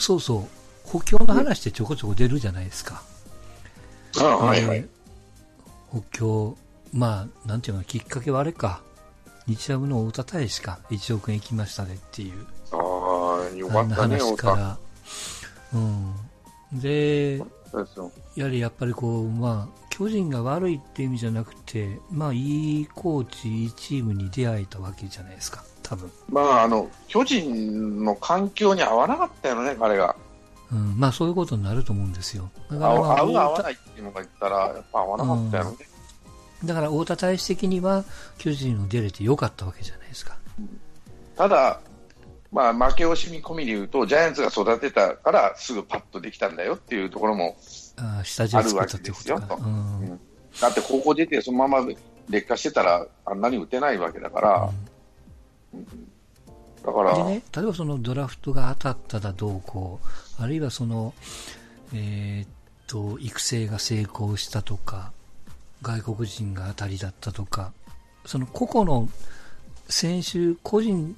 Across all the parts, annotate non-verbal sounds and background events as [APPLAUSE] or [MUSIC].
そうそう、補強の話ってちょこちょこ出るじゃないですか。ああ、はいはい。えー補強、まあ、なんていうの、きっかけはあれか。日ハムの太田大使か。1億円行きましたねっていう。ああ、よかったね、話。から。うん。で。やはりやっぱりこう、まあ、巨人が悪いっていう意味じゃなくて、まあ、いいコーチ、いいチームに出会えたわけじゃないですか。多分。まあ、あの、巨人の環境に合わなかったよね、彼が。うん。まあ、そういうことになると思うんですよ。だ合から、まあ、合う合わ太田ないっていうのが言ったら、やっぱ合わなかったよね。だから、太田大使的には、巨人を出れてよかったわけじゃないですか。ただ、まあ、負け惜しみ込みで言うと、ジャイアンツが育てたから、すぐパッとできたんだよっていうところも、あるわけですようんうんだって高校出て、そのまま劣化してたら、あんなに打てないわけだから、だから、でね、例えばそのドラフトが当たっただどうこう、あるいはその、えーっと、育成が成功したとか、外国人が当たりだったとか、その個々の選手個人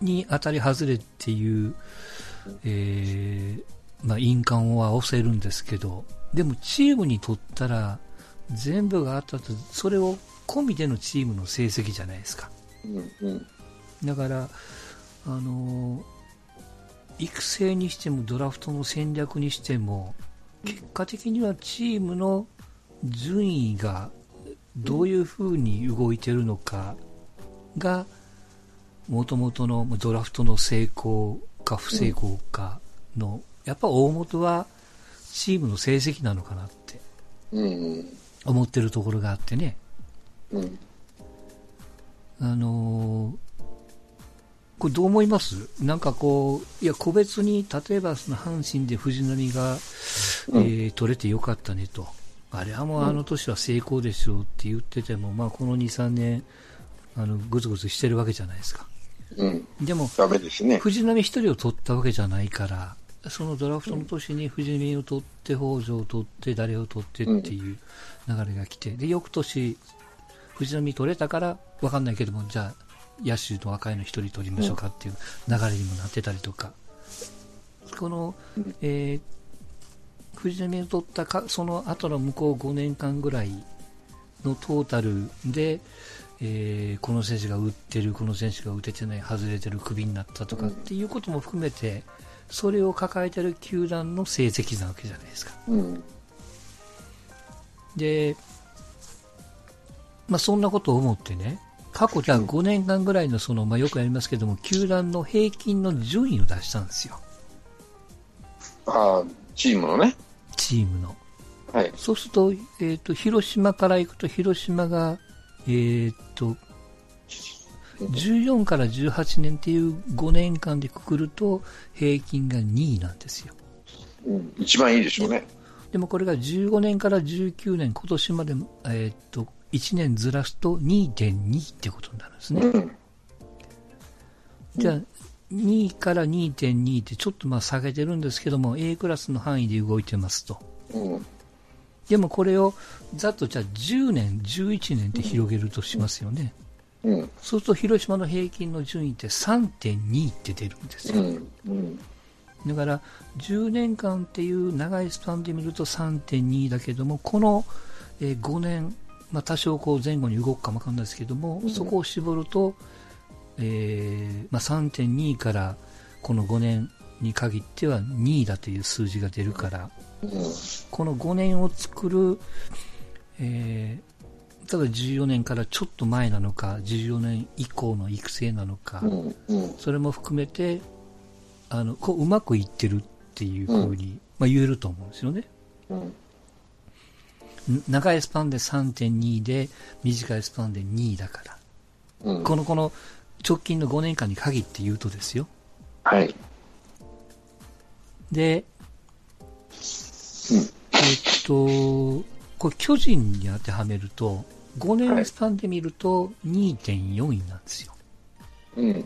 に当たり外れっていう、えーまあ、印鑑は押せるんですけど、でもチームにとったら、全部が当たった、それを込みでのチームの成績じゃないですか。うんうんだから、あのー育成にしてもドラフトの戦略にしても、結果的にはチームの順位がどういうふうに動いてるのかが、もともとのドラフトの成功か不成功かの、やっぱ大元はチームの成績なのかなってうん。思ってるところがあってね。うん。あのーこれどう思います？なんかこう、いや、個別に、例えばその阪神で藤浪が、うんえー取れてよかったねと。あれはもうあの年は成功でしょうって言ってても、まあこの2、3年、あの、ぐずぐずしてるわけじゃないですか。うんでも、ダメですね。藤浪一人を取ったわけじゃないから、そのドラフトの年に藤浪を取って、北条を取って、誰を取ってっていう流れが来て、で、翌年、藤浪取れたから、わかんないけども、じゃあ、野手の若いの一人取りましょうかっていう流れにもなってたりとか、この、えー藤浪を取ったか、その後の向こう5年間ぐらいのトータルで、えーこの選手が打ってる、この選手が打ててない、外れてる、クビになったとかっていうことも含めて、それを抱えてる球団の成績なわけじゃないですか。うんで、まあ、そんなことを思ってね、過去じゃあ5年間ぐらいのその、まあ、よくやりますけども、球団の平均の順位を出したんですよ。ああ、チームのね。チームの。はい。そうすると、えっ、と、広島から行くと、広島が、えっ、と、14から18年っていう5年間でくくると、平均が2位なんですよ。うん一番いいでしょうね。でもこれが15年から19年、今年まで、えっ、と、1年ずらすと2.2ってことになるんですね。うんじゃあ、2から2.2ってちょっとまあ下げてるんですけども、A クラスの範囲で動いてますと。うんでもこれをざっとじゃあ10年、11年って広げるとしますよね。うんそうすると広島の平均の順位って3.2って出るんですよ。だから10年間っていう長いスパンで見ると3.2だけども、このえー5年、まあ、多少こう前後に動くかもわかんないですけども、そこを絞ると、えーまあ、3.2からこの5年に限っては2位だという数字が出るから、この5年を作る、えーただ14年からちょっと前なのか、14年以降の育成なのか、うんうん。それも含めて、あの、こう、うまくいってるっていうふうに、まあ言えると思うんですよね。うんん長いスパンで3.2で、短いスパンで2だから。うんこの、この、直近の5年間に限って言うとですよ。はい。で、えっと、これ巨人に当てはめると、5年スパンで見ると2.4位なんですよ。うん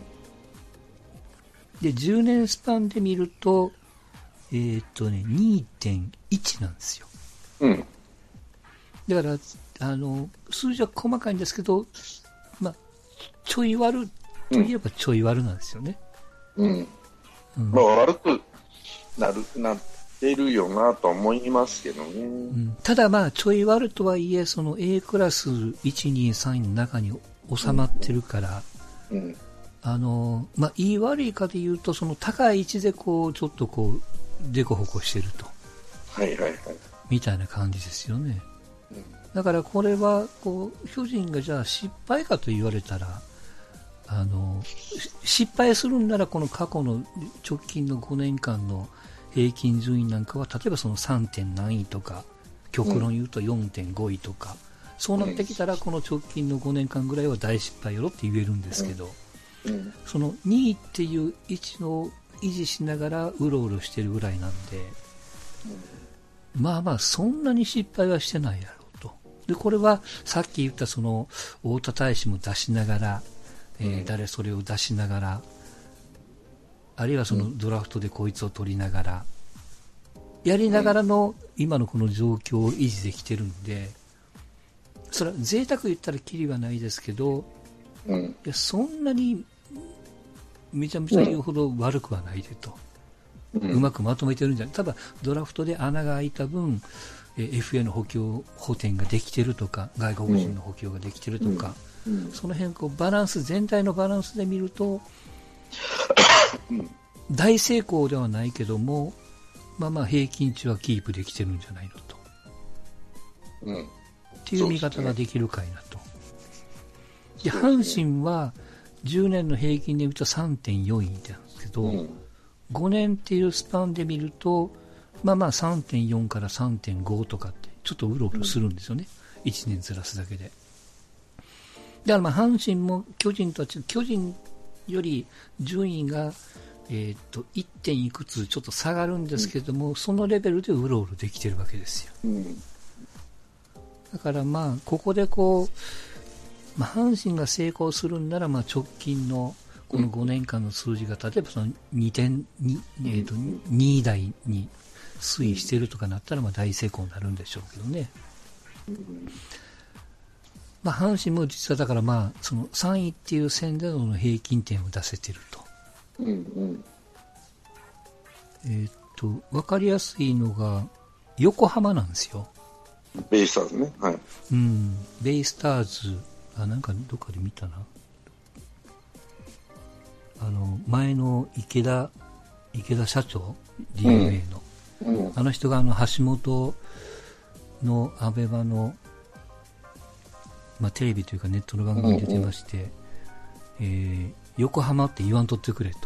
で、10年スパンで見ると、えーっとね、2.1なんですよ。うんだから、あの、数字は細かいんですけど、まあ、ちょい悪といえばちょい悪なんですよね。うんうんまあ悪くなるなってるよなと思いますけどね。うん、ただまあ、ちょい悪とはいえ、その A クラス1、2、3位の中に収まってるから、うん、あの、まあ、言い悪いかで言うと、その高い位置でこう、ちょっとこう、でこぼこしてると。はいはいはい。みたいな感じですよね。だからこれは、こう、巨人がじゃあ失敗かと言われたら、あの、失敗するんならこの過去の直近の5年間の平均順位なんかは、例えばその 3. 点何位とか、極論言うと4.5位とか、うん、そうなってきたらこの直近の5年間ぐらいは大失敗よろって言えるんですけど、うん、その2位っていう位置を維持しながらうろうろしてるぐらいなんで、まあまあそんなに失敗はしてないやろうと。で、これはさっき言ったその太田大使も出しながら、えー、誰それを出しながら、あるいはそのドラフトでこいつを取りながら、やりながらの今のこの状況を維持できてるんで、それは贅沢言ったらきりはないですけど、いやそんなにめちゃめちゃ言うほど悪くはないでと、うまくまとめてるんじゃない、ただドラフトで穴が開いた分、FA の補強補填ができてるとか、外国人の補強ができてるとか、その辺こうバランス、全体のバランスで見ると、大成功ではないけども、まあまあ平均値はキープできてるんじゃないのと。うん。っていう見方ができるかいなと。で、阪神は10年の平均で見ると3.4位なんですけど、うん、5年っていうスパンで見ると、まあまあ3.4から3.5とかってちょっとうろうろするんですよね。うん、1年ずらすだけで。だからまあ阪神も巨人とは巨人より順位が、えー、っと1点いくつちょっと下がるんですけども、うん、そのレベルでうろうろできてるわけですよ。うん、だからまあここでこう、まあ、阪神が成功するんならまあ直近のこの5年間の数字が例えばその2点2、えー、と2位台に推移しているとかなったらまあ大成功になるんでしょうけどね。まあ、阪神も実はだからまあその3位っていう線での平均点を出せてると。うんうん、えっと、分かりやすいのが横浜なんですよ。ベイスターズね。はい。うん、ベイスターズ、あ、なんかどっかで見たな。あの、前の池田、池田社長、DNA の。うんうん、あの人があの橋本のアベマのまあ、テレビというかネットの番組に出てまして、うんうん、えー、横浜って言わんとってくれと、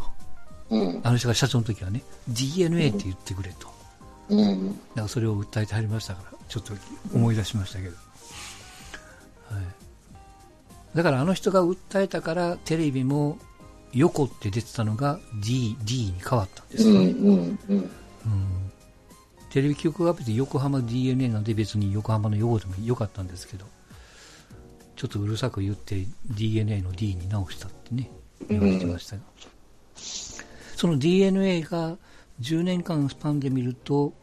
うん、あの人が社長の時はね DNA って言ってくれと、うん、だからそれを訴えてはりましたからちょっと思い出しましたけど、はい、だからあの人が訴えたからテレビも横って出てたのが D, D に変わったんです。よね、うんうんうん、テレビ局が別に横浜 DNA なんで別に横浜の横でもよかったんですけどちょっとうるさく言って DNA の D に直したってね、言われてましたが、うん、その DNA が10年間スパンで見ると、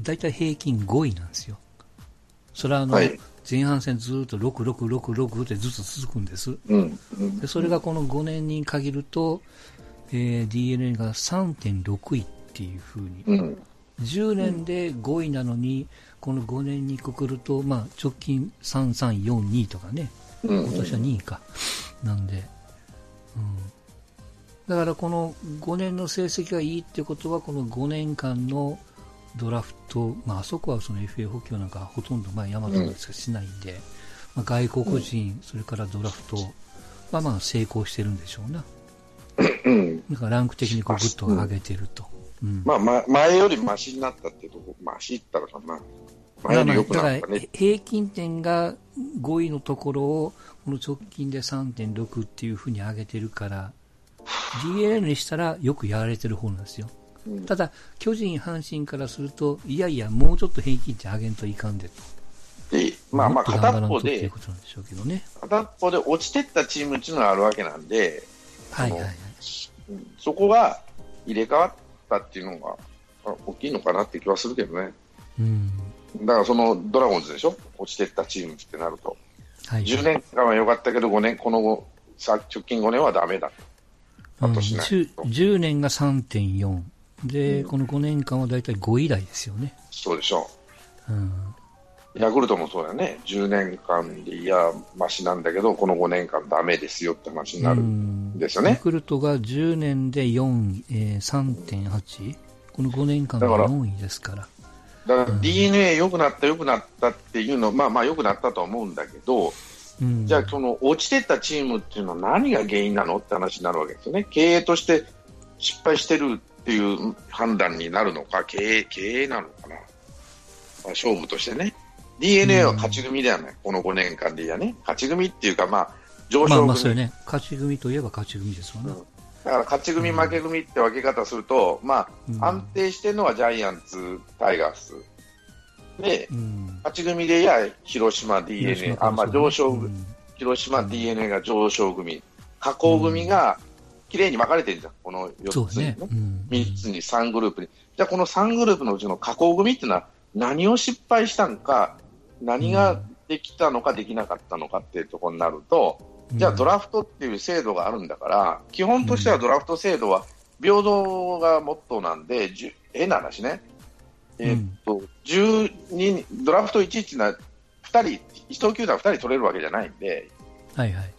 大体平均5位なんですよ。それはあの、はい、前半戦ずっと6、6、6、6ってずっと続くんです。うん。うん、でそれがこの5年に限ると、えー、DNA が3.6位っていうふうに、うん、10年で5位なのに、この5年にくくると、まあ、直近3、3、4、2とかね、今年は2位か、なんで、うん、だからこの5年の成績がいいってことは、この5年間のドラフト、まあ、あそこはその FA 補強なんかほとんど、まあ、ヤマトしかしないんで、まあ、外国人、それからドラフトはまあ成功してるんでしょうな。だからランク的にこうグッと上げてると。うん、まあ、ま、前よりマシになったっていうとこ、マシったらかな。前より良くなったね。平均点が5位のところを、この直近で3.6っていうふうに上げてるから、DL にしたらよくやられてる方なんですよ。うん、ただ、巨人、阪神からすると、いやいや、もうちょっと平均値上げんといかんでと。で、まあまあ、片っぽで、ね、片っぽで落ちてったチームっていうのがあるわけなんで、はいはいはい。そこが入れ替わったっていうのが大きいのかなって気はするけどね。うん。だからそのドラゴンズでしょ、落ちてったチームってなると、はい、10年間は良かったけど、5年、この後、直近5年はだめだと、うん、10, 10年が3.4、で、うん、この5年間は大体5位台ですよね。そうでしょう。うん。ヤクルトもそうだよね。10年間でいや、ましなんだけど、この5年間ダメですよって話になるんですよね。ヤクルトが10年で4、えー、3.8? この5年間が4位ですから。だから DNA 良くなった、良くなったっていうの、まあまあ良くなったと思うんだけど、うん、じゃあ、その落ちてったチームっていうのは何が原因なの？って話になるわけですよね。経営として失敗してるっていう判断になるのか、経営経営なのかな、まあ、勝負としてね。DNA は勝ち組だよね、うん、この5年間でいやね。勝ち組っていうか、まあ、上昇組。まあまあそうね。勝ち組といえば勝ち組ですもんね。うんだから勝ち組、負け組って分け方すると、まあ、安定してるのはジャイアンツ、タイガース。で、勝ち組でや広島 DNA、あ、まあ上昇、広島 DNA が上昇組、下降組が綺麗に分かれてるじゃん、この4つにね。3つに3グループに。じゃあこの3グループのうちの下降組っていうのは何を失敗したのか、何ができたのかできなかったのかっていうところになると、じゃあドラフトっていう制度があるんだから、基本としてはドラフト制度は平等がモットーなんで、変な話ね、えー、っと10人ドラフト1っていうのは2人、1球団2人取れるわけじゃないんで、はいはい、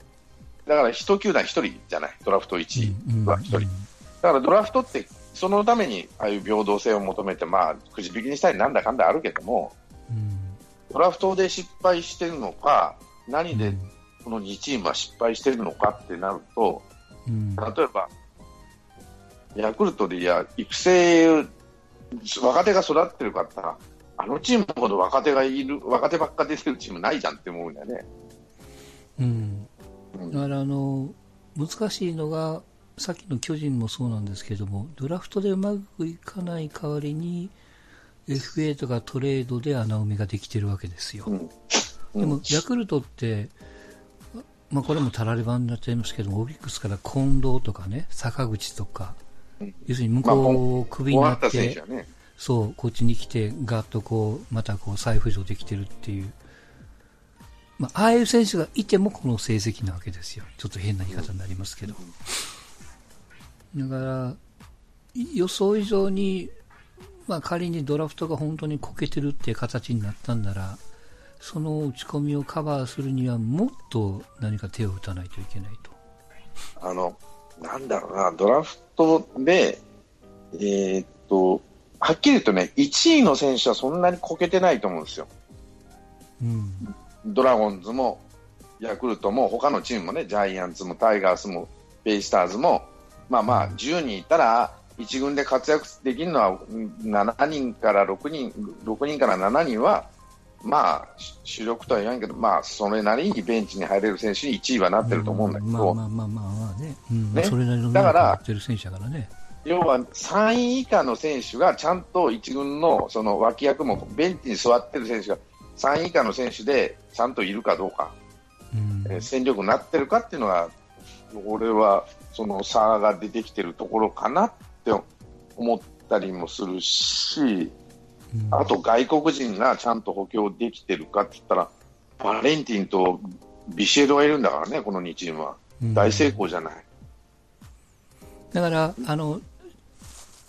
だから1球団1人じゃない、ドラフト1は1人。だからドラフトってそのためにああいう平等性を求めて、まあ、くじ引きにしたりなんだかんだあるけども、ドラフトで失敗してるのか、何でこの2チームは失敗してるのかってなると、うん、例えば、ヤクルトでいや育成、若手が育ってるかったら、あのチームほど若手がいる、若手ばっか出てるチームないじゃんって思うんだよね。うん、だからあの難しいのが、さっきの巨人もそうなんですけども、ドラフトでうまくいかない代わりに、FA とかトレードで穴埋めができてるわけですよ。うん、でも、ヤクルトって、まあ、これもたられ版になっちゃいますけどオリックスから近藤とかね、坂口とか、要するに向こう、クビになって、そう、こっちに来て、ガッとこう、またこう、再浮上できてるっていう、まあ、ああいう選手がいてもこの成績なわけですよ。ちょっと変な言い方になりますけど。だから、予想以上に、まあ、仮にドラフトが本当にこけてるっていう形になったんなら、その打ち込みをカバーするにはもっと何か手を打たないといけないと。あの、なんだろうな、ドラフトで、えー、っと、はっきり言うとね、1位の選手はそんなにこけてないと思うんですよ。うん、ドラゴンズも、ヤクルトも、他のチームもね、ジャイアンツもタイガースも、ベイスターズも、まあまあ、10人いたら、1軍で活躍できるのは7人から6人、6人から7人はまあ、主力とは言わんけど、まあ、それなりにベンチに入れる選手に1位はなってると思うんだけど、まあまあまあまあね、うん、ねそれなりのだから選手だからね。要は3位以下の選手がちゃんと1軍のその脇役もベンチに座ってる選手が3位以下の選手でちゃんといるかどうか、うん、え戦力になってるかっていうのが俺はその差が出てきてるところかなって思ったりもするし、あと外国人がちゃんと補強できてるかって言ったら、バレンティンとビシエドがいるんだからね、この2チームは。大成功じゃない。だから、あの、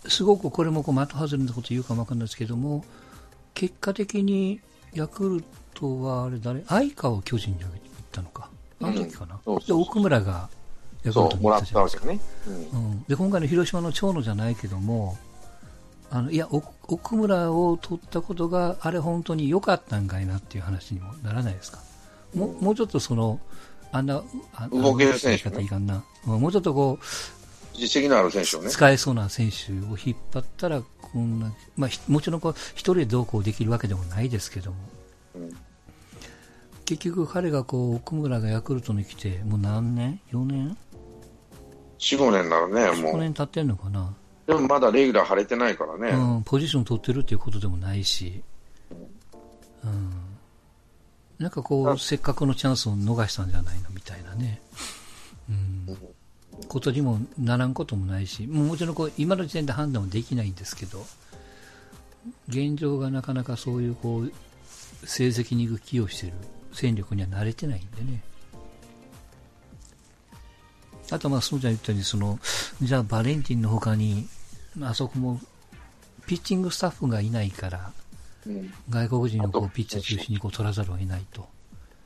すごくこれもこう的外れなこと言うかもわかんないですけども、結果的にヤクルトはあれ誰、相川を巨人に行ったのか。あの時かな。うん、で、奥村がヤクルトに行ったじゃない。ですか。ね、うん、で、今回の広島の長野じゃないけども、あのいや奥村を取ったことがあれ本当に良かったんかいなっていう話にもならないですか？ももうちょっとそのあんなあ動ける選手、ね、いかんな。もうちょっとこう実績のある選手をね。使えそうな選手を引っ張ったらこんな、まあ、もちろんこう一人でどうこうできるわけでもないですけども、うん、結局彼がこう奥村がヤクルトに来てもう何年 ?4 年 ?4、5年ならね、もう。5年経ってんのかな？でもまだレギュラー張れてないからね。うん、ポジション取ってるっていうことでもないし、うん、なんかこう、せっかくのチャンスを逃したんじゃないの？みたいなね、うん、ことにもならんこともないし、もちろんこう今の時点で判断はできないんですけど、現状がなかなかそういうこう成績に寄与している。戦力には慣れてないんでね。あとまあ、そうじゃ言ったように、その、じゃあバレンティンの他に、あそこもピッチングスタッフがいないから、うん、外国人のこうピッチャー中心にこう取らざるを得ないと。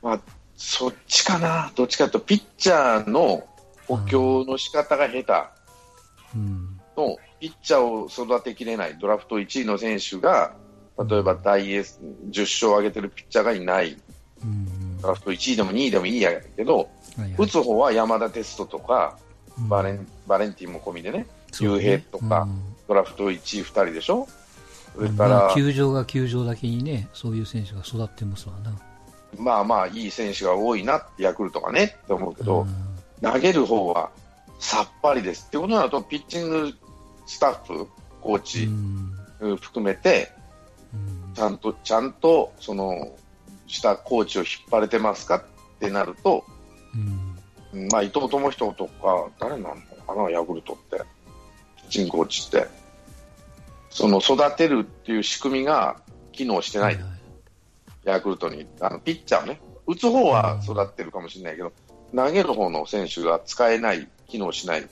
まあ、そっちかな、どっちかというと、ピッチャーの補強の仕方が下手。の、ピッチャーを育てきれないドラフト1位の選手が、例えば大エース10勝を挙げてるピッチャーがいない、ドラフト1位でも2位でもいいやけど、はいはい、打つ方は山田哲人とか、バレンバレンティンも込みでね、雄平とか、ドラフト1位2人でしょ、それから、球場が球場だけにね、そういう選手が育ってますわな。まあまあ、いい選手が多いな、ヤクルトがねって思うけど、投げる方はさっぱりです。ってことになると、ピッチングスタッフ、コーチ含めて、ちゃんと、ちゃんと、その、したコーチを引っ張れてますかってなると、うん、まあ、伊藤智人とか、誰なのかな、ヤクルトって、ピッチングコーチって。その育てるっていう仕組みが機能してない、はいはい、ヤクルトに、あのピッチャーね、打つ方は育ってるかもしれないけど、投げる方の選手が使えない、機能しない。っ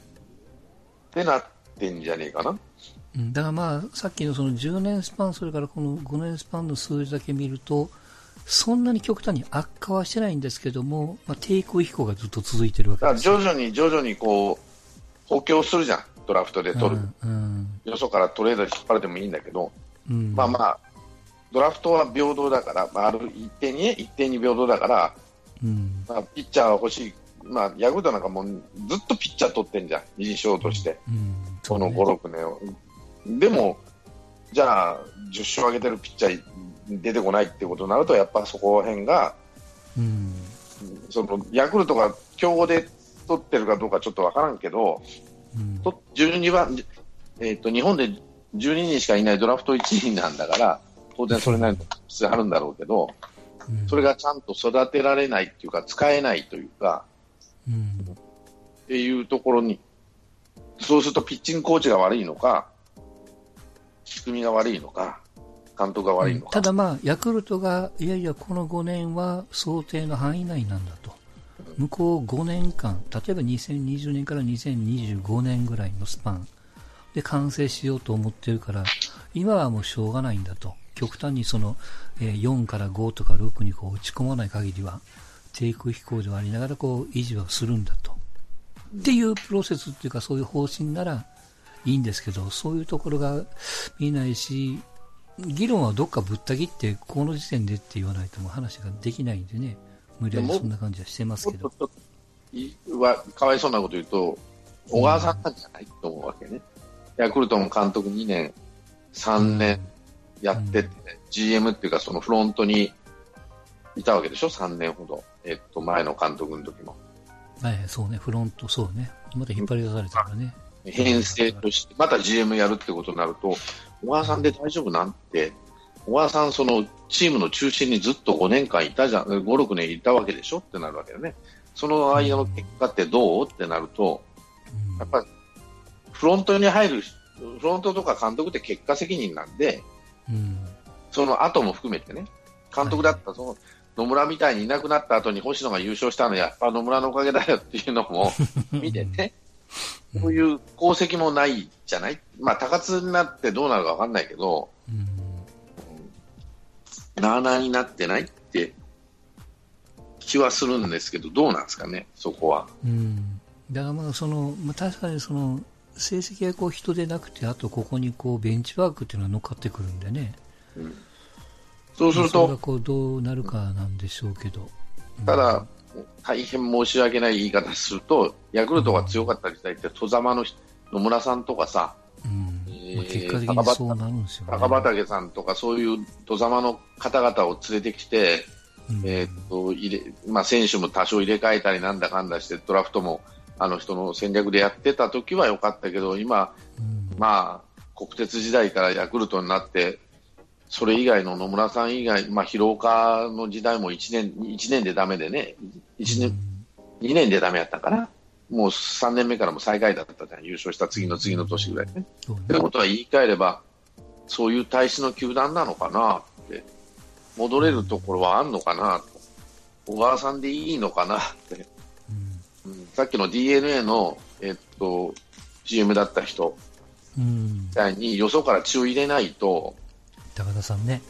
てなってんじゃねえかな。だからまあ、さっきのその10年スパン、それからこの5年スパンの数字だけ見ると、そんなに極端に悪化はしてないんですけども、まあ、低空飛行がずっと続いてるわけです。徐々に徐々にこう補強するじゃん、ドラフトで取る、うんうん、よそからトレードで引っ張れてもいいんだけど、うん、まあまあ、ドラフトは平等だから、まあ、ある一定に、一定に平等だから、うん、まあ、ピッチャー欲しい、まあ、ヤクルトなんかもずっとピッチャー取ってんじゃん、二次賞として、うん、この5、6年を。でも、じゃあ、10勝上げてるピッチャー出てこないってことになると、やっぱそこら辺が、うん、そのヤクルトが競合で取ってるかどうかちょっと分からんけど、うん、12番、えーと、日本で12人しかいないドラフト1位なんだから、当然それなりの質あるんだろうけど、うん、それがちゃんと育てられないっていうか、使えないというか、うん、っていうところに、そうするとピッチングコーチが悪いのか、仕組みが悪いのか、監督が悪いのか。ただまあ、ヤクルトが、いやいや、この5年は想定の範囲内なんだと。向こう5年間、例えば2020年から2025年ぐらいのスパンで完成しようと思ってるから、今はもうしょうがないんだと。極端にその、え4から5とか6にこう打ち込まない限りは、低空飛行ではありながらこう維持はするんだと。っていうプロセスっていうかそういう方針ならいいんですけど、そういうところが見ないし、議論はどっかぶった切って、この時点でって言わないとも話ができないんでね。無理やりそんな感じはしてますけど。はかわいそうなこと言うと、小川さんなんじゃないと思うわけね。ヤクルトの監督2年、3年やってて、ね、うん、GM っていうかそのフロントにいたわけでしょ、3年ほど。えっと、前の監督の時も。はい、そうね、フロント、そうね。また引っ張り出されたからね。編成として、また GM やるってことになると、小川さんで大丈夫なんて小川さん、そのチームの中心にずっと5年間いたじゃん、5、6年いたわけでしょ？ってなるわけだね。その間の結果ってどう？ってなると、やっぱりフロントに入る、フロントとか監督って結果責任なんで、その後も含めてね、監督だったその野村みたいにいなくなった後に星野が優勝したのはやっぱ野村のおかげだよっていうのも見てね、[LAUGHS] そういう功績もないじゃない、まあ、高津になってどうなるか分かんないけど、なあなあになってないって気はするんですけど、どうなんですかね、そこは。うん、だからまあその、まあ、確かにその成績がこう人でなくて、あとここにこうベンチワークっていうのが乗っかってくるんでね、うん、そうすると、そこうどうなるかなんでしょうけど。ただ、大変申し訳ない言い方すると、ヤクルトが強かった時代って、戸様の野村さんとかさ、うん。ですよ、ね、高畑さんとかそういう戸様の方々を連れてきて、うん、えと入れまあ、選手も多少入れ替えたりなんだかんだしてドラフトもあの人の戦略でやってた時は良かったけど今、うん、まあ、国鉄時代からヤクルトになってそれ以外の野村さん以外、まあ、広岡の時代も1年 ,1 年でだめでね。1年、うん、2年でだめやったかな。もう3年目からも最下位だったじゃん、優勝した次の次の年ぐらいね。ということは言い換えれば、そういう体質の球団なのかな。って、戻れるところはあるのかな。と、小川さんでいいのかな。って、うん、さっきの d n a の、えっと、GM だった人みたいによそから血を入れないと、高田さんね、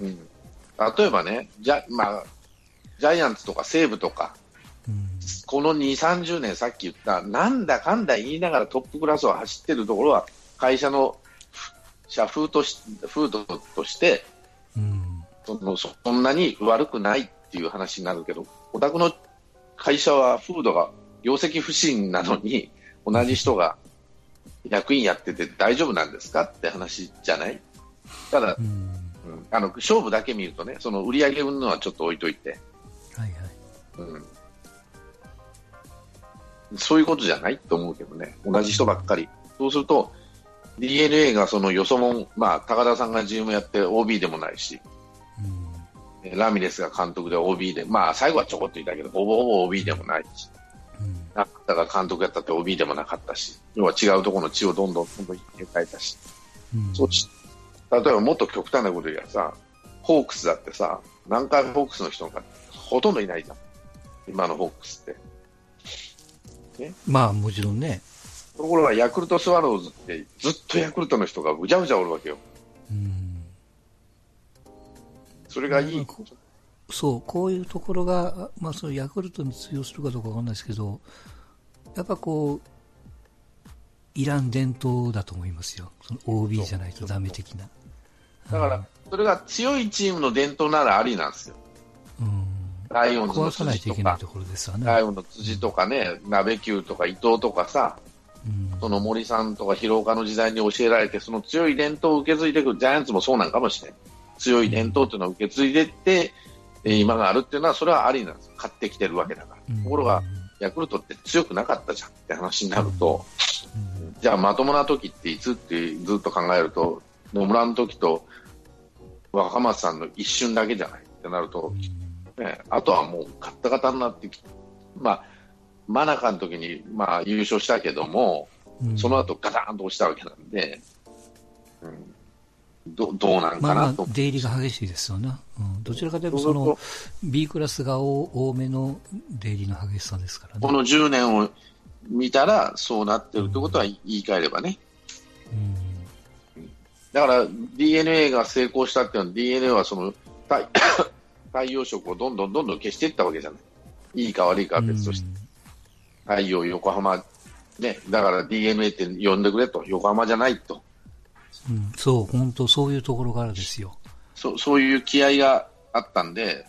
うん、うん、例えばねジャ,、まあ、ジャイアンツとか西武とか、うん、この2、30年、さっき言った、なんだかんだ言いながらトップクラスを走ってるところは、会社の社風とし風土として、うん、そのそんなに悪くないっていう話になるけど、お宅の会社は風土が業績不振なのに、同じ人が役員やってて大丈夫なんですかって話じゃない？ただ、うん、あの勝負だけ見るとね、その売り上げ云々はちょっと置いといて、はいはい。うん、そういうことじゃないと思うけどね、同じ人ばっかり。そうすると、d n a がそのよそもん、まあ、高田さんが GM やって OB でもないし、うん、ラミレスが監督で OB で、まあ、最後はちょこっといたけど、ほぼほぼ OB でもないし、だから監督やったって OB でもなかったし、要は違うところの血をどんどんどんどん入れ替えたし、うん、そうし例えばもっと極端なこと言えばさ、ホークスだってさ、南海ホークスの人がほとんどいないじゃん、今のホークスって。ね、まあもちろんね。ところがヤクルトスワローズってずっとヤクルトの人がぐちゃぐちゃおるわけよ。うん、それがいい。そう、こういうところが、まあ、そのヤクルトに通用するかどうかわかんないですけど、やっぱこう、いらん伝統だと思いますよ。その OB じゃないとダメ的な。だから、それが強いチームの伝統ならありなんですよ。うん。ライオンズの辻とか、ね、ライオンの辻とかね、鍋球とか伊藤とかさ、うん、その森さんとか広岡の時代に教えられて、その強い伝統を受け継いでいくジャイアンツもそうなんかもしれない。強い伝統というのを受け継いでいって、うん、今があるっていうのは、それはありなんです。買ってきてるわけだから。うん、ところが、ヤクルトって強くなかったじゃんって話になると、じゃあまともな時っていつってずっと考えると、野村の時と若松さんの一瞬だけじゃないってなると、ね、あとはもうガッタガタになってきて、まあ、真中の時にまあ優勝したけども、その後ガタンと落ちたわけなんで、うん、どどうなんかなと、まあ、出入りが激しいですよね、うん、どちらかというとその B クラスが多めの出入りの激しさですからね。この10年を見たらそうなってるってことは言い換えればね。うん、だから DNA が成功したっていうのは DNA はその太 [COUGHS] 太陽色をどんどんどんどん消していったわけじゃない。いいか悪いかは別として。太陽横浜、ね、だから DNA って呼んでくれと、横浜じゃないと。うん、そう、本当そういうところからですよ。そう、そういう気合があったんで、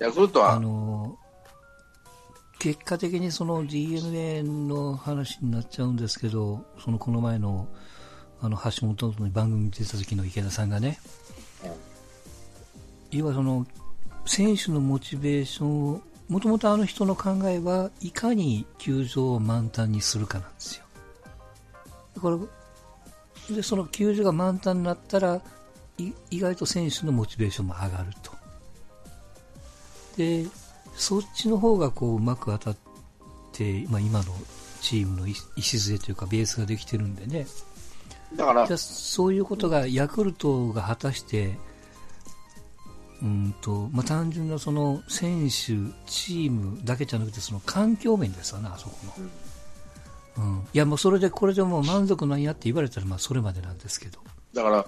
ヤクルトは、あの結果的にその DNA の話になっちゃうんですけど、そのこの前のあの橋本の番組に出た時の池田さんがね、要はその選手のモチベーションを、もともとあの人の考えはいかに球場を満タンにするかなんですよ。これでその球場が満タンになったら意外と選手のモチベーションも上がると。でそっちの方がこううまく当たって、まあ、今のチームの礎というかベースができてるんでね。だからそういうことがヤクルトが果たしてうんとまあ、単純なその選手、チームだけじゃなくてその環境面ですよね、あそこの。うん、いやもうそれでこれでもう満足なんやって言われたらまあそれまでなんですけど。だから、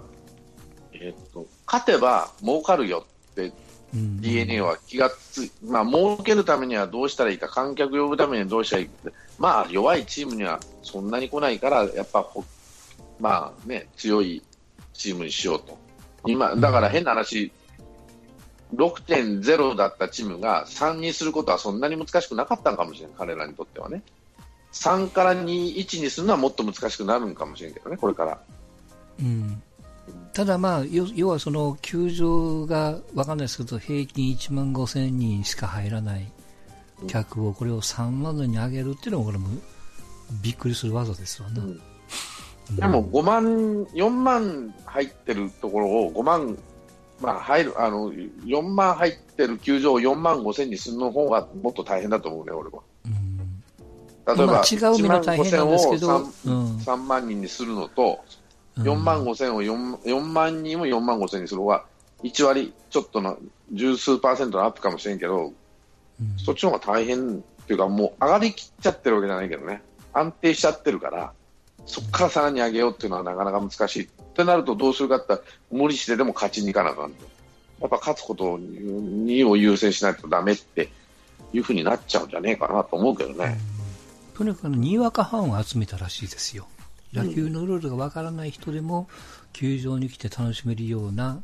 えー、っと勝てば儲かるよって DNA は気がつい、まあ儲けるためにはどうしたらいいか観客呼ぶためにはどうしたらいいかまあ弱いチームにはそんなに来ないからやっぱまあね強いチームにしようと。今だから変な話、6.0だったチームが3にすることはそんなに難しくなかったのかもしれない、彼らにとってはね。3から2、1にするのはもっと難しくなるのかもしれないけどね、これから。うん、ただ、まあ、要はその球場が分かんないですけど平均1万5000人しか入らない客をこれを3万人に上げるっていうのもこれもびっくりする技ですわね、うん、でも5万4万入ってるところを5万まあ、入るあの4万入ってる球場を4万5千にするの方がもっと大変だと思うね、俺は。例えば、1万5千を 3,、3万人にするのと、4万5千を 4, 4万人を4万5千にする方が、1割ちょっとの十数パーセントのアップかもしれんけど、そっちの方が大変っていうか、もう上がりきっちゃってるわけじゃないけどね、安定しちゃってるから、そこからさらに上げようっていうのはなかなか難しい。ってなるとどうするかって無理してでも勝ちに行かなあかんと。やっぱ勝つことにを優先しないとだめっていうふうになっちゃうんじゃねえかなと思うけどね。とにかくにわかファンを集めたらしいですよ。野球のルールがわからない人でも、球場に来て楽しめるような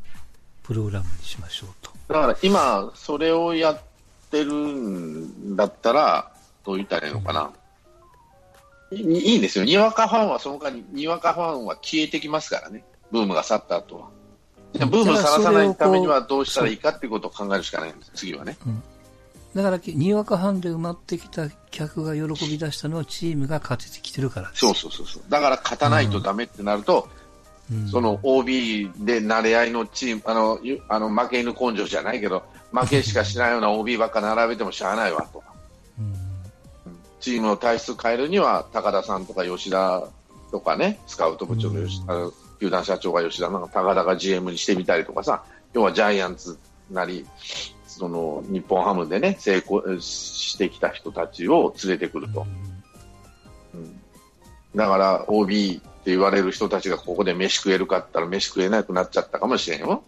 プログラムにしましょうと。だから今、それをやってるんだったら、どう言ったらいいのかな。うん、いいいんですよ。にわかファンはその間に、にわかファンは消えてきますからね。ブームが去った後は。ブームをさらさないためにはどうしたらいいかっていうことを考えるしかないんです、次はね。うんだから、にわかファンで埋まってきた客が喜び出したのはチームが勝ててきてるからそうそうそうそう。だから勝たないとだめってなると、うん、その OB で慣れ合いのチーム、あの、あの負け犬根性じゃないけど、負けしかしないような OB ばっか並べてもしゃあないわと。うん、チームの体質変えるには、高田さんとか吉田とかね、スカウト部長の吉田、うん、球団社長が吉田なんか高田が GM にしてみたりとかさ、要はジャイアンツなり、その日本ハムでね、成功してきた人たちを連れてくると。うん、だから OB って言われる人たちがここで飯食えるかったら飯食えなくなっちゃったかもしれんよ。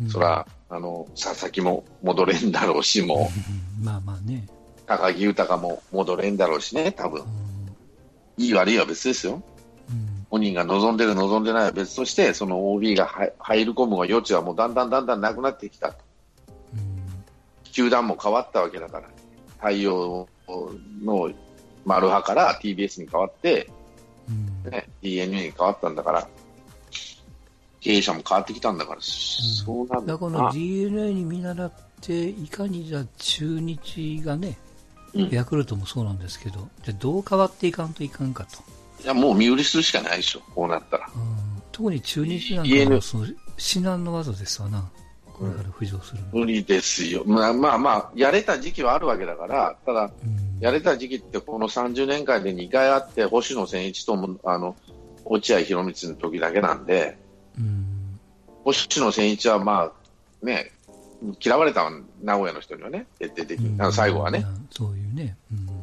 うん、そら、あの、佐々木も戻れんだろうし、もう。[LAUGHS] まあまあね。高木豊も戻れんだろうしね、多分。いい悪いは別ですよ。本人が望んでる望んでないは別として、その OB が入り込む余地はもうだんだんだんだんなくなってきたと。球団も変わったわけだから、太陽のマルハから TBS に変わって、ね、DNA に変わったんだから、経営者も変わってきたんだから、うん、そうなんだだから DNA に見習って、いかにじゃ中日がね、うん、ヤクルトもそうなんですけど、じゃどう変わっていかんといかんかと。いや、もう見売りするしかないでしょ、こうなったら。うん、特に中日なんかもその至難の技ですわな。これから浮上する、無理ですよ、まあまあまあ、やれた時期はあるわけだから、ただ、やれた時期ってこの30年間で2回あって、星野千一ともあの落合博満の時だけなんで、うん、星野千一はまあ、ね、嫌われた名古屋の人にはね、徹底的に、うん、最後はね。そういうね、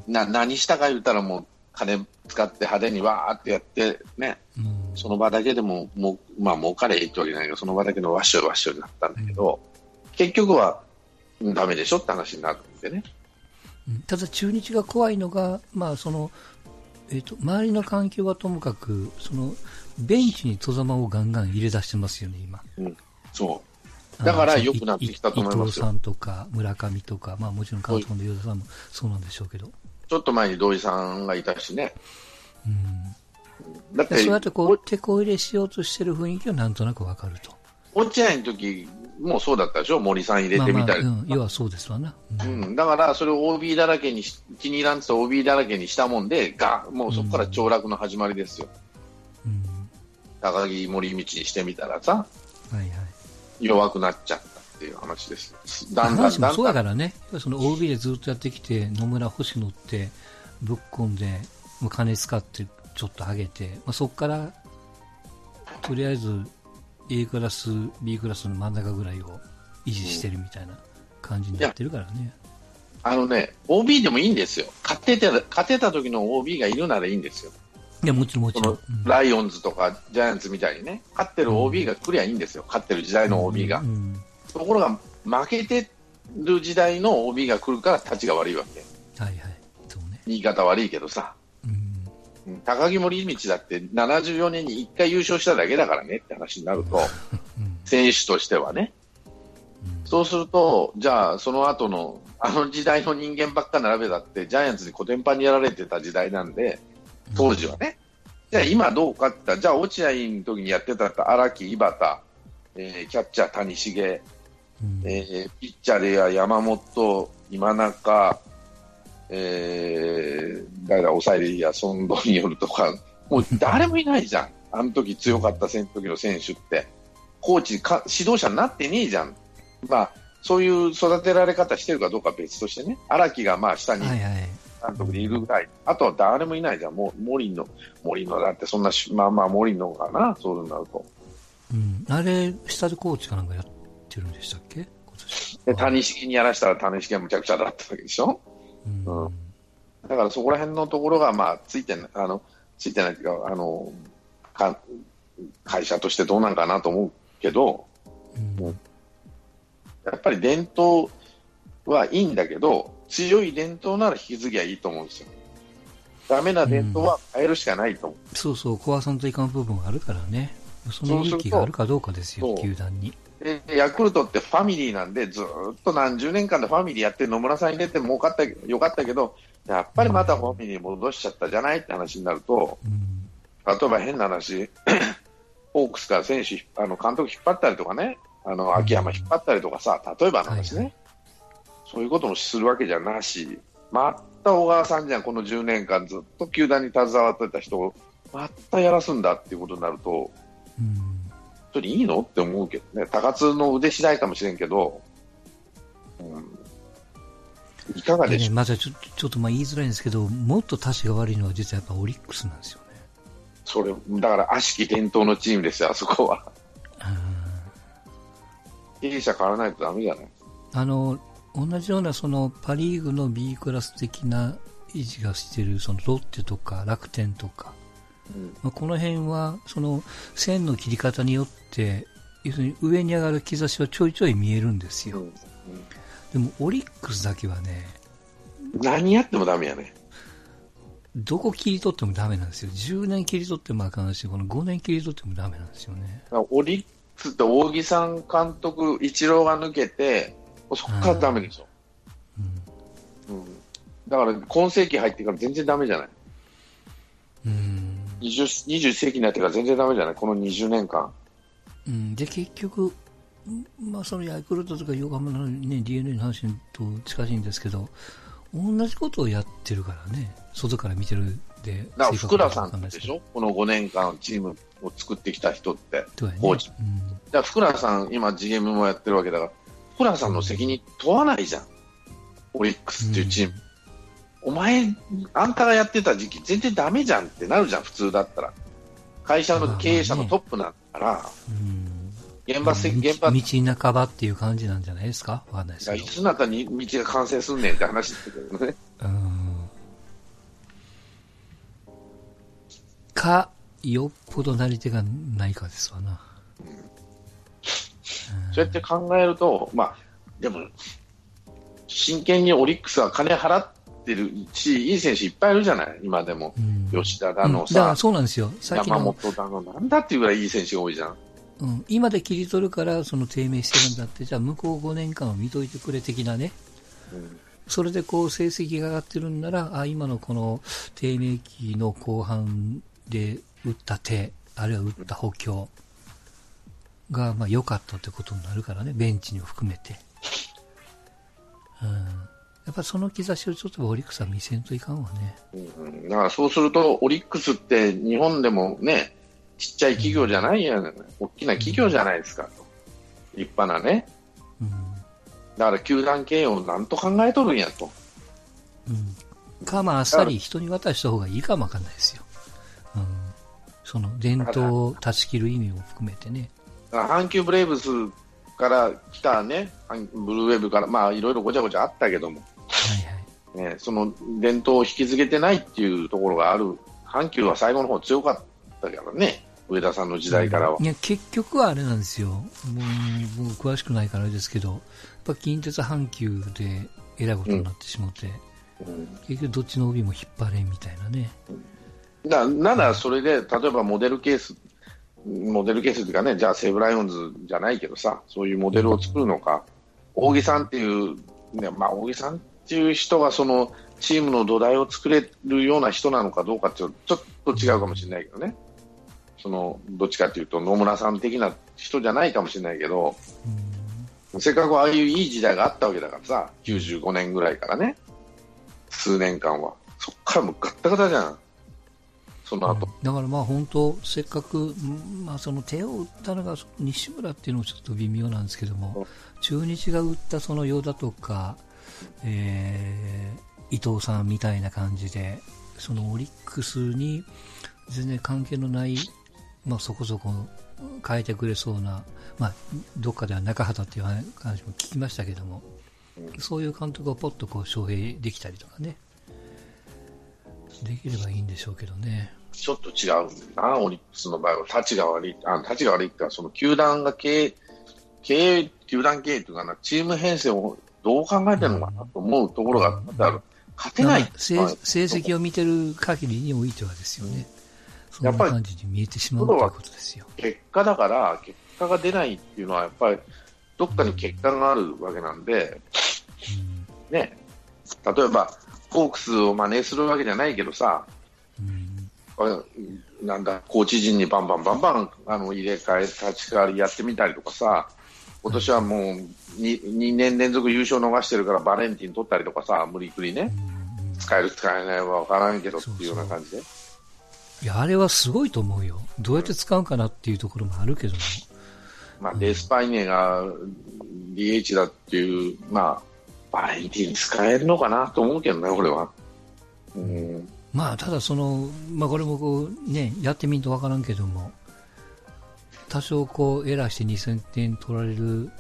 うん、な何したか言ったらもう金使って派手にわーってやってね、うん、その場だけでももう、まあ儲かれってわけじゃないけど、その場だけのわっしょいわっしょいになったんだけど、うん、結局はだめでしょって話になるんでね。ただ中日が怖いのが、まあそのえーと、周りの環境はともかくそのベンチに戸様をガンガン入れ出してますよね、今。うん、そうだから良くなってきたと思います伊藤さんとか村上とか、まあ、もちろんさんもそうなんでしょうけど。ちょっと前に土井さんがいたしね。うん、だってそうやってこう手こ入れしようとしてる雰囲気はなんとなくわかると。落合の時もそうだったでしょ、森さん入れてみたり、まあまあうん、要はそうですわな、うん、うん、だからそれを OB だらけに気に入らんと OB だらけにしたもんで、がもうそこから凋落の始まりですよ、うん、高木森道にしてみたらさ、はいはい、弱くなっちゃったっていう話です。だんだんだんだんそうだからね、その OB でずっとやってきて、野村、星野ってぶっ込んで、金使ってちょっと上げて、まあ、そこからとりあえず A クラス、B クラスの真ん中ぐらいを維持してるみたいな感じになってるからね。あのね、OB でもいいんですよ。勝てて勝てた時の OB がいるならいいんですよ。いや、もちろんもちろん。うん、ライオンズとかジャイアンツみたいにね、勝ってる OB が来りゃいいんですよ。勝ってる時代の OB が。うんうん、ところが、負けてる時代の OB が来るから立ちが悪いわけ。はいはい。そうね。言い方悪いけどさ。高木森道だって74年に1回優勝しただけだからねって話になると、[LAUGHS] 選手としてはね、そうすると、じゃあその後のあの時代の人間ばっか並べたってジャイアンツにコテンパンにやられてた時代なんで、当時はね。じゃあ今どうかって言ったら、じゃあ落合の時にやってた荒木、井端、えー、キャッチャー谷繁、えー、ピッチャーでは山本、今中、えー、誰だ、抑えでいいや、ソンドによるとか、もう誰もいないじゃん。あの時強かった時の選手って。コーチか、指導者になってねえじゃん。まあ、そういう育てられ方してるかどうかは別としてね。荒木がまあ下に監督でいるぐらい。あとは誰もいないじゃん。もう、森野、森野だってそんな、まあまあ森野かな、そうなると。うん。あれ、下でコーチかなんかやってるんでしたっけ？で谷繁にやらしたら谷繁はむちゃくちゃだったわけでしょ？うん、だからそこら辺のところが、まあ、ついてあのついてないっていうか、あの、か会社としてどうなんかなと思うけど、うん、やっぱり伝統はいいんだけど、強い伝統なら引き継ぎはいいと思うんですよ。ダメな伝統は変えるしかないと思う。うん、そうそう、壊さんといかん部分があるからね。その勇気があるかどうかですよ、球団に。でヤクルトってファミリーなんで、ずっと何十年間でファミリーやって野村さん入れてもかったよかったけど、やっぱりまたファミリー戻しちゃったじゃないって話になると、うん、例えば変な話、[COUGHS] ホークスから選手、あの監督引っ張ったりとかね、あの秋山引っ張ったりとかさ、例えばの話ね、はい、そういうこともするわけじゃなし、また小川さんじゃん、この10年間ずっと球団に携わってた人を、またやらすんだっていうことになると、うん、それいいのって思うけどね、高津の腕次第かもしれんけど、うん、いかがでしょう、ね、まずちょちょっとまあ言いづらいんですけど、もっと足しが悪いのは実はやっぱオリックスなんですよね。それだから悪しき伝統のチームですよ、あそこは。経営者変わらないとだめじゃない？あの同じようなそのパ・リーグの B クラス的な維持がしているそのロッテとか楽天とか、うん、まあ、この辺はその線の切り方によって要するに上に上がる兆しはちょいちょい見えるんですよ、うんうん、でもオリックスだけはね何やってもダメやね。どこ切り取ってもダメなんですよ。10年切り取ってもあかんしこの5年切り取ってもダメなんですよね。オリックスって大木さん監督イチローが抜けてそこからダメでしょ、うん、うん、だから今世紀入ってから全然ダメじゃない。うん。20, 21世紀になってから全然ダメじゃない。この20年間、うん、で結局まあ、そのヤクルトとか横浜の、ね、d n a の話と近しいんですけど、同じことをやってるからね、外から見てるで。だから福田さんでしょ、この5年間、チームを作ってきた人って、コーチ。うん、だ福田さん、今、GM もやってるわけだから、福田さんの責任問わないじゃん、オリックスっていうチーム。うん、お前、あんたがやってた時期、全然だめじゃんってなるじゃん、普通だったら。会社の経営者のトップなんだから。うん現場せ、現場。道半ばっていう感じなんじゃないですか？わかんないですけど。いつになったら道が完成すんねんって話ですけどね。うん。か、よっぽどなり手がないかですわな。うん。そうやって考えると、まあ、でも、真剣にオリックスは金払ってるし、いい選手いっぱいいるじゃない、今でも。うん、吉田だのさ、うん、そうなんですよ。山本だの、なんだっていうぐらいいい選手が多いじゃん。うん、今で切り取るからその低迷してるんだって、じゃあ向こう5年間を見といてくれ的なね、うん、それでこう成績が上がってるんなら、あ今のこの低迷期の後半で打った手、あるいは打った補強がまあ良かったってことになるからね、ベンチに含めて。うん、やっぱその兆しをちょっとオリックスは見せんといかんわね。うん、だからそうすると、オリックスって日本でもね、ちっちゃい企業じゃないやん、大きな企業じゃないですかと、立派なね、うん、だから球団経営をなんと考えとるんやと。うん、か、まあ、あっさり人に渡した方がいいかもわかんないですよ。うん、その伝統を断ち切る意味も含めてね。阪急ブレーブスから来たね、ブルーウェーブから、まあ、いろいろごちゃごちゃあったけども、はいはいね、その伝統を引き継げてないっていうところがある、阪急は最後の方強かったからね。上田さんの時代からは。いや、結局はあれなんですよ。もう、僕詳しくないからですけど、やっぱ近鉄阪急でえらいことになってしまって、うん、結局どっちの帯も引っ張れみたいなね。だならそれで、例えばモデルケース、モデルケースというかね、じゃあ西武ライオンズじゃないけどさ、そういうモデルを作るのか、大木さんっていう、ね、まあ大木さんっていう人がそのチームの土台を作れるような人なのかどうかっていう、ちょっと違うかもしれないけどね。そのどっちかというと野村さん的な人じゃないかもしれないけど、せっかくああいういい時代があったわけだからさ95年ぐらいからね数年間はそっからもうガッタガタじゃんその後、うん、だからまあ本当せっかく、まあ、その手を打ったのが西村っていうのもちょっと微妙なんですけども、中日が打ったその与田とか、えー、伊藤さんみたいな感じでそのオリックスに全然関係のないまあ、そこそこ変えてくれそうな、まあ、どっかでは中畑っていう話も聞きましたけども、そういう監督をポッとこう招聘できたりとかね、できればいいんでしょうけどね。ちょっと違うな、オリックスの場合は、立ちが悪い、あ立ちが悪いっていうか、その球団が経営、経営、球団経営というかな、チーム編成をどう考えてるのかなと思うところがある。勝てない成成績を見てる限りにおいてはですよね。そんな感じに見えてしまうということですよ。結果だから、結果が出ないっていうのは、やっぱり、どっかに結果があるわけなんで、うん、ね、例えば、ホークスを真似するわけじゃないけどさ、うん、なんだ、コーチ陣にバンバンバンバンあの入れ替え、立ち替わりやってみたりとかさ、今年はもう 2, 2年連続優勝逃してるからバレンティン取ったりとかさ、無理くりね、使える使えないは分からんけどっていうような感じで。いや、あれはすごいと思うよ。どうやって使うかなっていうところもあるけども。まあ、デスパイネが DH だっていう、まあ、バレンティン使えるのかなと思うけどね、俺は。うん、まあ、ただその、まあ、これもこう、ね、やってみんと分からんけども、多少こうエラーして2000点取られる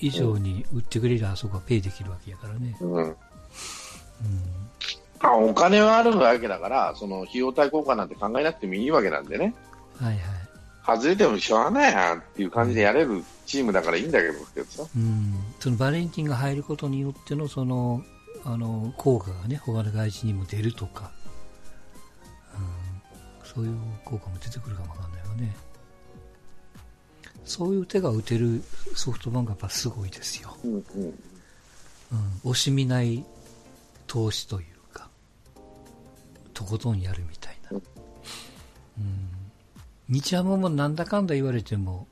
以上に売ってくれりゃあそこはペイできるわけやからね。うん。うん、あお金はあるわけだから、その費用対効果なんて考えなくてもいいわけなんでね。はいはい。外れてもしょうがないやんっていう感じでやれるチームだからいいんだけどうん、そのバレンティンが入ることによってのそのあの効果がね他の外人にも出るとか、うん、そういう効果も出てくるかもわかんないわね。そういう手が打てるソフトバンクはやっぱすごいですよ、うん、うん。うん、惜しみない投資というかとことんやるみたいな、うん、日ハムもなんだかんだ言われても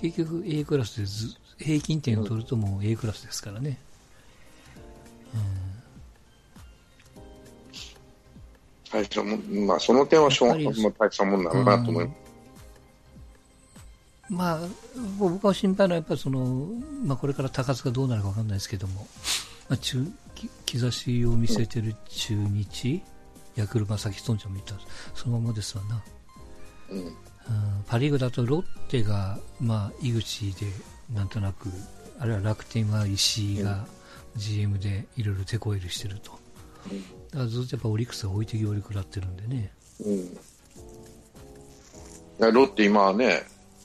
結局 A クラスでず平均点を取るともう A クラスですからね。うん、大したもん、まあその点はしょうがない、大したもんだろうなと思います。まあ、僕は心配なのはやっぱりその、まあ、これから高津がどうなるか分かんないですけども、まあ、中兆しを見せてる中日、ヤクルト、さっきトンちゃんも言った。そのままですわな。うん。パ・リーグだとロッテが、まあ、井口でなんとなくあるいは楽天は石井が GM でいろいろ手こ入れしてると、だからずっとやっぱオリックスが置いてきぼり食らってるんでね、うん、ロッテ今はね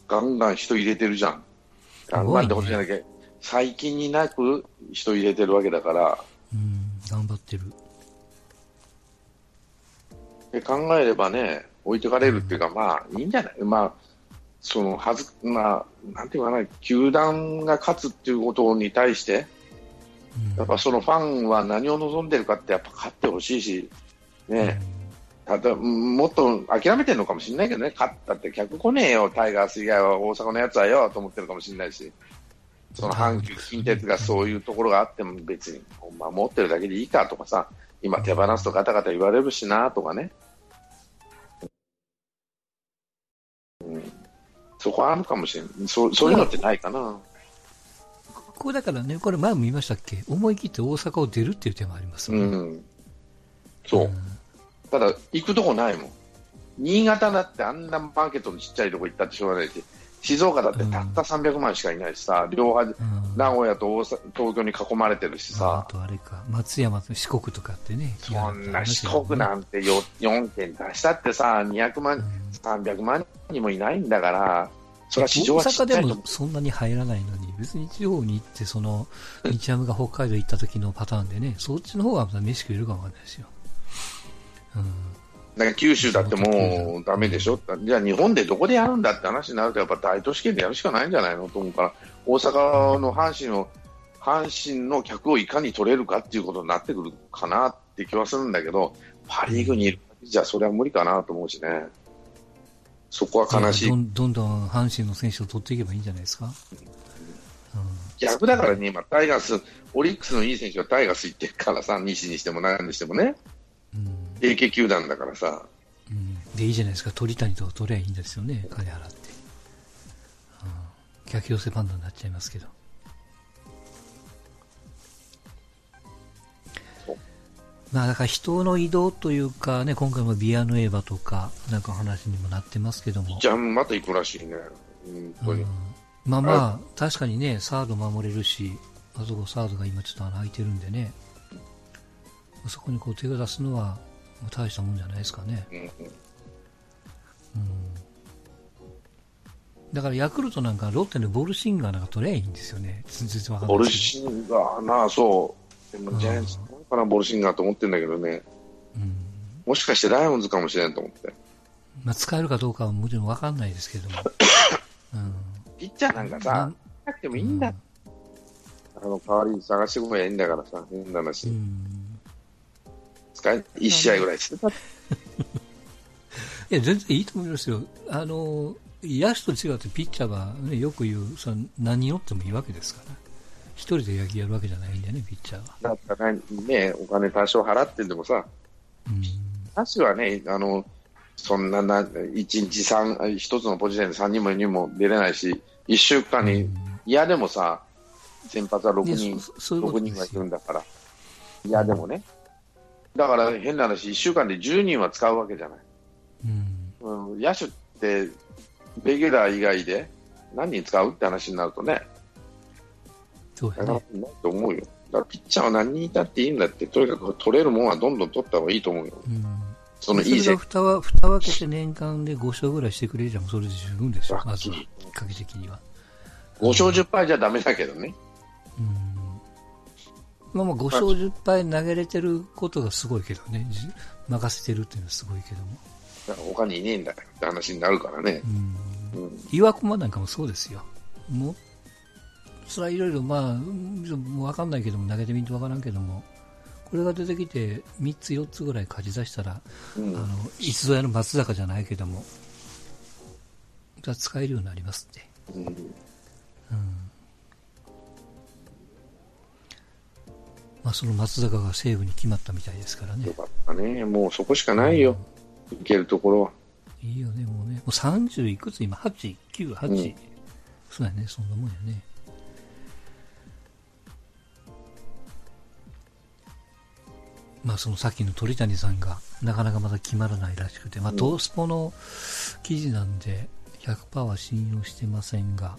ガンガン人入れてるじゃん、ガンガンってことじゃなきゃ最近になく人入れてるわけだから、うん、頑張ってる。で考えればね置いてかれるっていうか、まあ、いいんじゃない？まあ、そのはず、まあ、なんていうかな、球団が勝つっていうことに対して、やっぱそのファンは何を望んでるかって、やっぱ勝ってほしいし、ね、ただもっと諦めてるのかもしれないけどね、勝ったって客来ねえよ、タイガース以外は大阪のやつはよと思ってるかもしれないし、その阪急近鉄がそういうところがあっても別に、守ってるだけでいいかとかさ、今手放すとガタガタ言われるしなとかね。そこはあるかもしれない。そうそういうのってないかな。ここだからね、これ前も言いましたっけ？思い切って大阪を出るっていう手もありますよね。うん。そう。うん、ただ、行くとこないもん。新潟だってあんなマーケットのちっちゃいとこ行ったってしょうがないし、静岡だってたった300万しかいないしさ、うん、両端、うん、名古屋と大阪東京に囲まれてるしさ。あとあれか、松山と四国とかってね。そんな四国なんて 4, 4件出したってさ、200万、うん、300万にもいないんだから、それは市場は大阪でもそんなに入らないのに、別に地方に行って、その、日ハムが北海道行った時のパターンでね、そっちの方がまた飯食えるかもわかんないですよ。うん。だから九州だってもうダメでしょじゃあ日本でどこでやるんだって話になると、やっぱ大都市圏でやるしかないんじゃないの？と思うから、大阪の阪神を、阪神の客をいかに取れるかっていうことになってくるかなって気はするんだけど、パ・リーグにいるじゃそれは無理かなと思うしね。そこは悲しい。どんどんどん阪神の選手を取っていけばいいんじゃないですか？うん、逆だからね、今、タイガース、オリックスのいい選手はタイガース行ってるからさ、西にしても何にしてもね、うん、AK 球団だからさ、うん。で、いいじゃないですか、鳥谷と取りゃいいんですよね、金払って。うん、逆寄せバンドになっちゃいますけど。まあ、だから人の移動というかね、今回もビアヌエーバとか、なんか話にもなってますけども。じゃあ、また行くらしいね。うん、まあまあ、確かにね、サード守れるし、あそこサードが今ちょっと穴開いてるんでね、そこにこう手を出すのは、大したもんじゃないですかね。うんうん、だからヤクルトなんかロッテのボルシンガーなんか取ればいいんですよね、全然わかんないボルシンガーなあ、そう、でもジャイアンツかな、ボルシンガーと思ってるんだけどね、うん、もしかしてライオンズかもしれんと思って。まあ、使えるかどうかはもちろんわかんないですけども。[LAUGHS] うん、ピッチャーなんかさ、なくてもいいんだ。あの代わりに探してこいゃいいんだからさ、変な話。使え、1試合ぐらいしてた。[LAUGHS] いや、全然いいと思いますよ。あの、野手と違ってピッチャーは、ね、よく言う、その何に乗ってもいいわけですから。一人で野球やるわけじゃないんでね、ピッチャーは。だからね、お金多少払ってんでもさ、うん、はね、あの、そんなな、1日3、一つのポジションで3人も4人も出れないし、1週間に嫌でもさ、先発は6人、6人がいるんだから、嫌でもね。だから変な話、1週間で10人は使うわけじゃない。うん、うん、野手って、レギュラー以外で何人使うって話になるとね、そうやね。ないと思うよ。だからピッチャーは何人いたっていいんだって、とにかく取れるもんはどんどん取った方がいいと思うよ。うんそのいいそれが蓋は、蓋分けて年間で5勝ぐらいしてくれるじゃん、それで十分でしょ、まずは、かけ的には。5勝10敗じゃだめだけどね。うん。まあまあ5勝10敗投げれてることがすごいけどね、任せてるっていうのはすごいけども。だから他にいねえんだよって話になるからね。うん。うん、岩駒なんかもそうですよ。もう、それはいろいろまあ、もうわかんないけども、投げてみんとわからんけども、これが出てきて3つ4つぐらい勝ち出したら、うん、あのいつぞやの松坂じゃないけどもが使えるようになりますって、うん、うん、まあ、その松坂が西武に決まったみたいですからね。よかったね。もうそこしかないよ、うん、いけるところは。いいよねもうね。もう30いくつ？今8、9、8、うん、そうやねそんなもんやねまあ、そのさっきの鳥谷さんがなかなかまだ決まらないらしくて、まあ、トースポの記事なんで100%は信用してませんが、